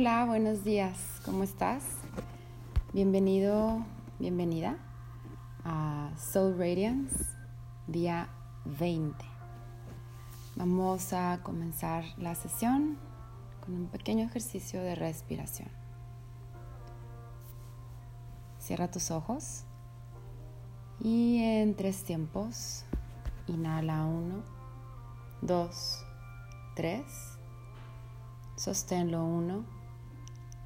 Hola, buenos días, ¿cómo estás? Bienvenido, bienvenida a Soul Radiance, día 20. Vamos a comenzar la sesión con un pequeño ejercicio de respiración. Cierra tus ojos y en tres tiempos, inhala uno, dos, tres, sosténlo uno,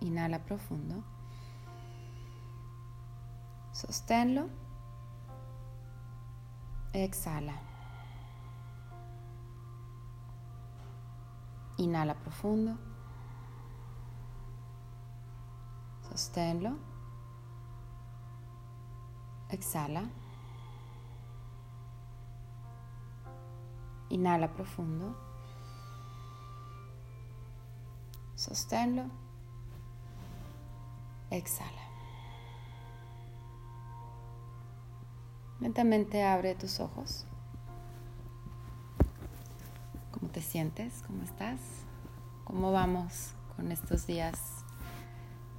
Inhala profundo. Sosténlo. Exhala. Inhala profundo. Sosténlo. Exhala. Inhala profundo. Sosténlo. Exhala. Lentamente abre tus ojos. ¿Cómo te sientes? ¿Cómo estás? ¿Cómo vamos con estos días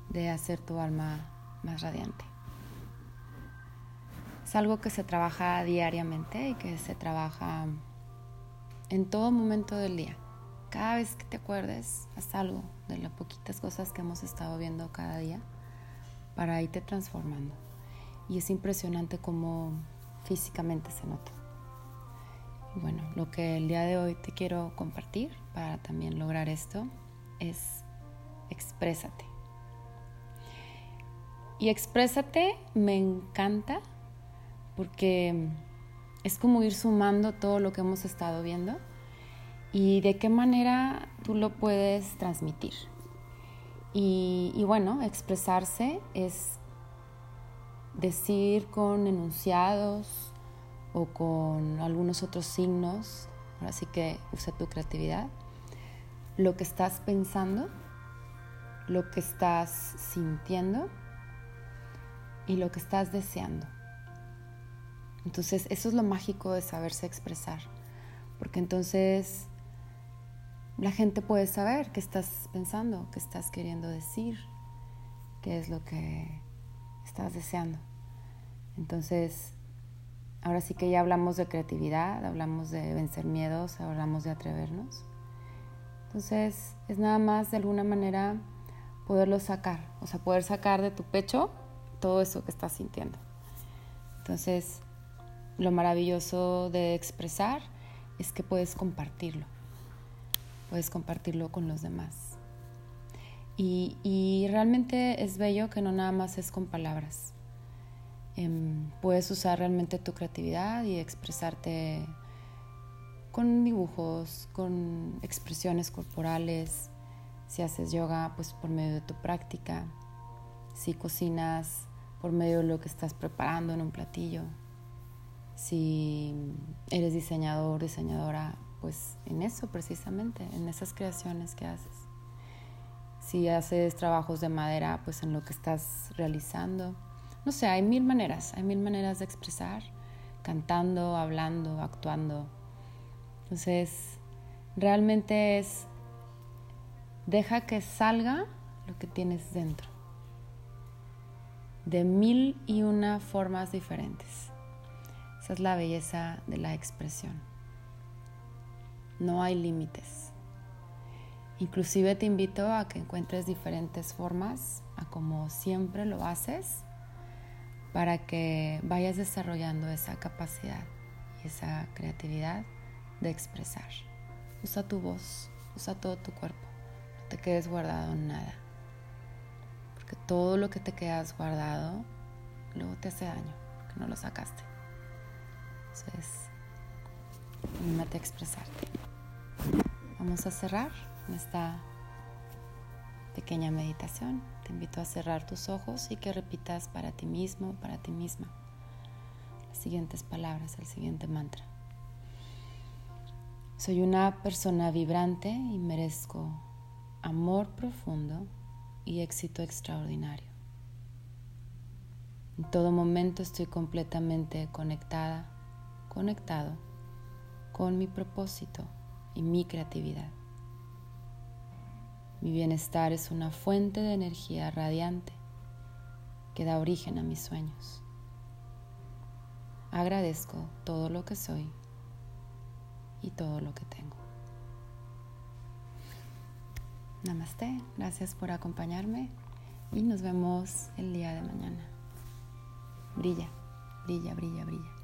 de hacer tu alma más radiante? Es algo que se trabaja diariamente y que se trabaja en todo momento del día. Cada vez que te acuerdes, haz algo de las poquitas cosas que hemos estado viendo cada día para irte transformando. Y es impresionante cómo físicamente se nota. bueno, lo que el día de hoy te quiero compartir para también lograr esto es exprésate. Y exprésate me encanta porque es como ir sumando todo lo que hemos estado viendo y de qué manera tú lo puedes transmitir. Y, bueno, expresarse es decir con enunciados o con algunos otros signos, así que usa tu creatividad, lo que estás pensando, lo que estás sintiendo y lo que estás deseando. Entonces, eso es lo mágico de saberse expresar, porque entonces la gente puede saber qué estás pensando, qué estás queriendo decir, qué es lo que estás deseando. Entonces, ahora sí que ya hablamos de creatividad, hablamos de vencer miedos, hablamos de atrevernos. Entonces, es nada más de alguna manera poderlo sacar, o sea, poder sacar de tu pecho todo eso que estás sintiendo. Entonces, lo maravilloso de expresar es que puedes compartirlo puedes compartirlo con los demás. Y, realmente es bello que no nada más es con palabras. Em, puedes usar realmente tu creatividad y expresarte con dibujos, con expresiones corporales. Si haces yoga, pues por medio de tu práctica. Si cocinas, por medio de lo que estás preparando en un platillo. Si eres diseñador, diseñadora, pues en eso precisamente, en esas creaciones que haces. Si haces trabajos de madera, pues en lo que estás realizando. No sé, hay mil maneras, hay mil maneras de expresar, cantando, hablando, actuando. Entonces, realmente es, deja que salga lo que tienes dentro, de mil y una formas diferentes. Esa es la belleza de la expresión no hay límites. Inclusive te invito a que encuentres diferentes formas a como siempre lo haces para que vayas desarrollando esa capacidad y esa creatividad de expresar. Usa tu voz, usa todo tu cuerpo, no te quedes guardado en nada, porque todo lo que te quedas guardado luego te hace daño, porque no lo sacaste. Entonces, anímate a expresarte. Vamos a cerrar esta pequeña meditación. Te invito a cerrar tus ojos y que repitas para ti mismo, para ti misma, las siguientes palabras, el siguiente mantra. Soy una persona vibrante y merezco amor profundo y éxito extraordinario. En todo momento estoy completamente conectada, conectado con mi propósito y mi creatividad. Mi bienestar es una fuente de energía radiante que da origen a mis sueños. Agradezco todo lo que soy y todo lo que tengo. Namaste, gracias por acompañarme y nos vemos el día de mañana. Brilla, brilla, brilla, brilla.